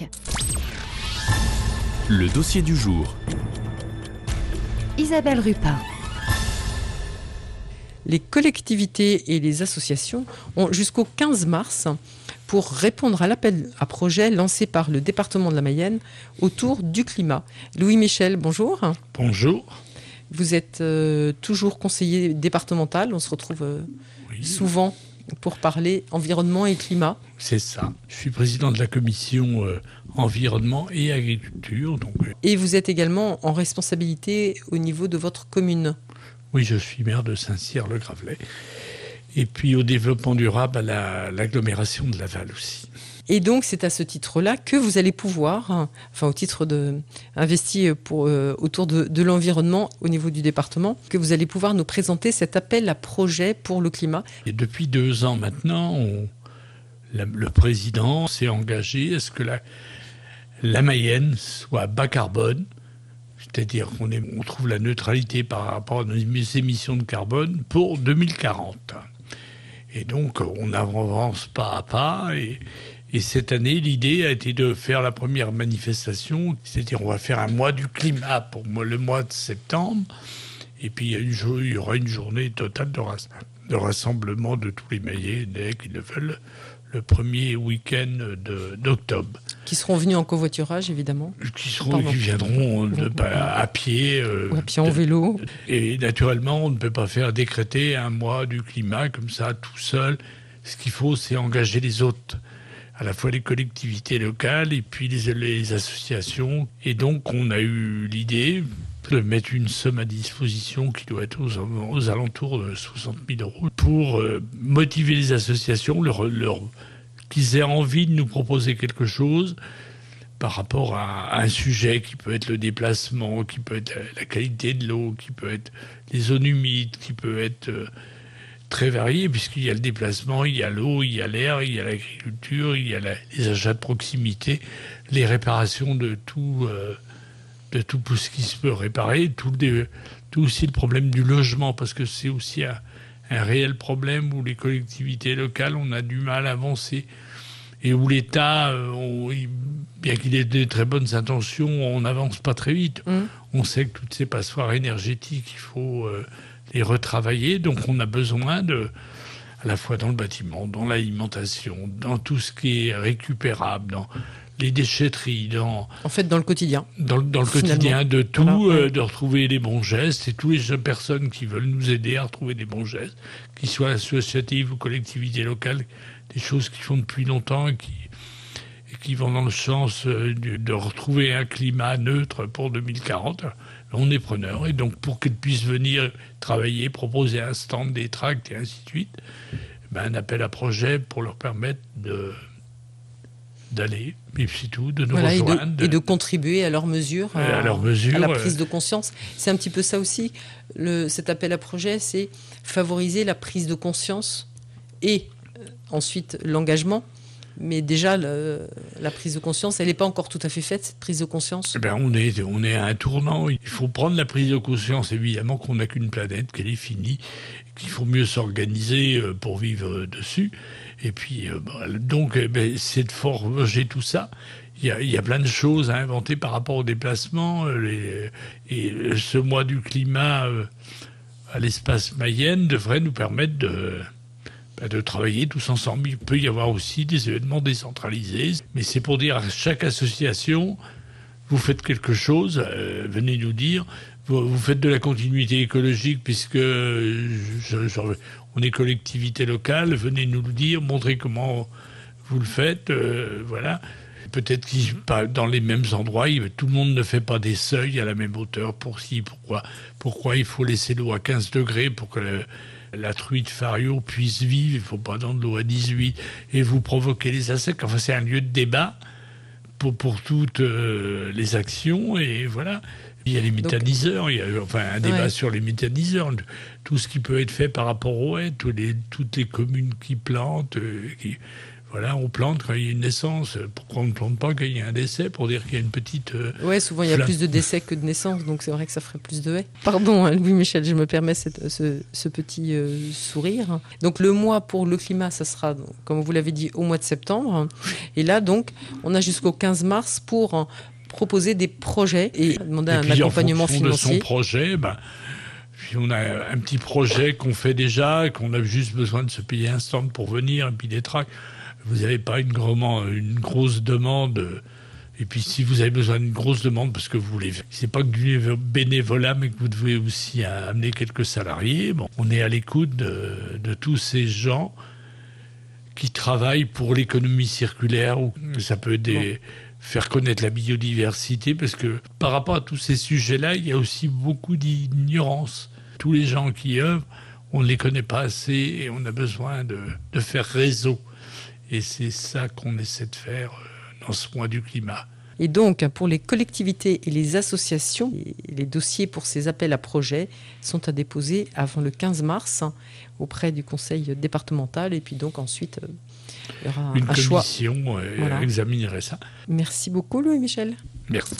Québec. Le dossier du jour. Isabelle Rupin. Les collectivités et les associations ont jusqu'au 15 mars pour répondre à l'appel à projet lancé par le département de la Mayenne autour du climat. Louis Michel, bonjour. Bonjour. Vous êtes euh, toujours conseiller départemental. On se retrouve euh, Oui, souvent pour parler environnement et climat. c'est ça. Je suis président de la commission euh, environnement et agriculture. Donc, euh, Et vous êtes également en responsabilité au niveau de votre commune. oui, je suis maire de Saint-Cyr-le-Gravelet. Et puis au développement durable à la- l'agglomération de Laval aussi. Et donc, c'est à ce titre-là que vous allez pouvoir, enfin au titre de investi pour, euh, autour de, l'environnement au niveau du département, que vous allez pouvoir nous présenter cet appel à projet pour le climat. Et depuis deux ans maintenant, le président s'est engagé à ce que la, Mayenne soit bas carbone, c'est-à-dire qu'on trouve la neutralité par rapport à nos émissions de carbone pour 2040. Et donc, on avance pas à pas. Et, et cette année, l'idée a été de faire la première manifestation, c'est-à-dire on va faire un mois du climat pour le mois de septembre. Et puis, il y, a une jour- il y aura une journée totale de, ras- de rassemblement de tous les Mayennais qui le veulent le premier week-end d'octobre. qui seront venus en covoiturage, évidemment, Qui, seront, Pardon. qui viendront de- bah, à pied. euh, ou à pied en de- vélo. et naturellement, on ne peut pas faire décréter un mois du climat comme ça, tout seul. Ce qu'il faut, c'est engager les autres, à la fois les collectivités locales et puis les, associations. Et donc, on a eu l'idée de mettre une somme à disposition qui doit être aux, aux alentours de 60 000 euros pour euh, motiver les associations, leur, leur- qu'ils aient envie de nous proposer quelque chose par rapport à un sujet qui peut être le déplacement, qui peut être la qualité de l'eau, qui peut être les zones humides, qui peut être euh, très varié, puisqu'il y a le déplacement, il y a l'eau, il y a l'air, il y a l'agriculture, il y a la- les achats de proximité, les réparations de tout, euh, de tout ce qui se peut réparer, tout, le tout aussi le problème du logement, parce que c'est aussi un, un réel problème où les collectivités locales, on a du mal à avancer et où l'État, euh, bien qu'il ait de très bonnes intentions, on n'avance pas très vite. Mhm. On sait que toutes ces passoires énergétiques, il faut euh, les retravailler, donc on a besoin de, à la fois dans le bâtiment, dans l'alimentation, dans tout ce qui est récupérable, dans les déchetteries, dans, En fait, dans le quotidien. dans, le- dans le Finalement. quotidien de tout, Voilà, euh, de retrouver les bons gestes et toutes les personnes qui veulent nous aider à retrouver des bons gestes, qu'ils soient associatives ou collectivités locales, des choses qu'ils font depuis longtemps et qui, qui vont dans le sens euh, de retrouver un climat neutre pour 2040. On est preneur et donc pour qu'ils puissent venir travailler, proposer un stand, des tracts et ainsi de suite, ben, un appel à projet pour leur permettre de d'aller, et puis c'est tout, de nous Voilà, et, rejoindre. de, et de contribuer à leur mesure, À leur mesure, à la prise de conscience. C'est un petit peu ça aussi. Le, cet appel à projet, c'est favoriser la prise de conscience et euh, ensuite l'engagement. Mais déjà, la prise de conscience, elle n'est pas encore tout à fait faite, cette prise de conscience. Eh ben, on, est, on est à un tournant. Il faut prendre la prise de conscience, évidemment, qu'on n'a qu'une planète, qu'elle est finie, qu'il faut mieux s'organiser euh, pour vivre dessus. Et puis, euh, bah, donc, eh ben, c'est de forger tout ça. Il y, a, plein de choses à inventer par rapport au déplacement. euh, et ce mois du climat à l'espace Mayenne devrait nous permettre de, de travailler tous ensemble. Il peut y avoir aussi des événements décentralisés, mais c'est pour dire à chaque association, vous faites quelque chose, euh, venez nous dire. Vous, faites de la continuité écologique puisque euh, on est collectivité locale, venez nous le dire, montrez comment vous le faites, euh, voilà. Peut-être pas dans les mêmes endroits, tout le monde ne fait pas des seuils à la même hauteur. Pour si, pourquoi, pourquoi il faut laisser l'eau à 15 degrés pour que le- la truite fario puisse vivre, il faut pas dans de l'eau à 18 et vous provoquez les insectes. Enfin, c'est un lieu de débat pour, pour toutes euh, les actions et voilà. Il y a les méthaniseurs, il y a enfin un débat Ouais. sur les méthaniseurs, tout ce qui peut être fait par rapport aux haies, tous les, toutes les communes qui plantent, euh, qui, voilà, on plante quand il y a une naissance. Pourquoi on ne plante pas quand il y a un décès Pour dire qu'il y a une petite. Euh, ouais, souvent il y a plus de décès que de naissances, donc c'est vrai que ça ferait plus de haies. Pardon, hein, Louis-Michel, je me permets ce, petit euh, sourire. Donc le mois pour le climat, ça sera, comme vous l'avez dit, au mois de septembre. Et là, donc, on a jusqu'au 15 mars pour proposer des projets et demander un accompagnement financier. De son projet, ben, puis on a un petit projet qu'on fait déjà, qu'on a juste besoin de se payer un stand pour venir, et puis des tracts vous n'avez pas une, une grosse demande. Et puis si vous avez besoin d'une grosse demande parce que vous voulez, c'est pas que du bénévolat, mais que vous devez aussi amener quelques salariés. Bon, on est à l'écoute de, tous ces gens qui travaillent pour l'économie circulaire ou ça peut des, faire connaître la biodiversité parce que par rapport à tous ces sujets-là, il y a aussi beaucoup d'ignorance. Tous les gens qui œuvrent, on ne les connaît pas assez et on a besoin de, de faire réseau. Et c'est ça qu'on essaie de faire euh, dans ce mois du climat. Et donc, pour les collectivités et les associations, les dossiers pour ces appels à projets sont à déposer avant le 15 mars hein, auprès du conseil départemental. Et puis donc ensuite, euh, il y aura Une un choix. Une commission euh, examinerait ça. Merci beaucoup, Louis-Michel. Merci.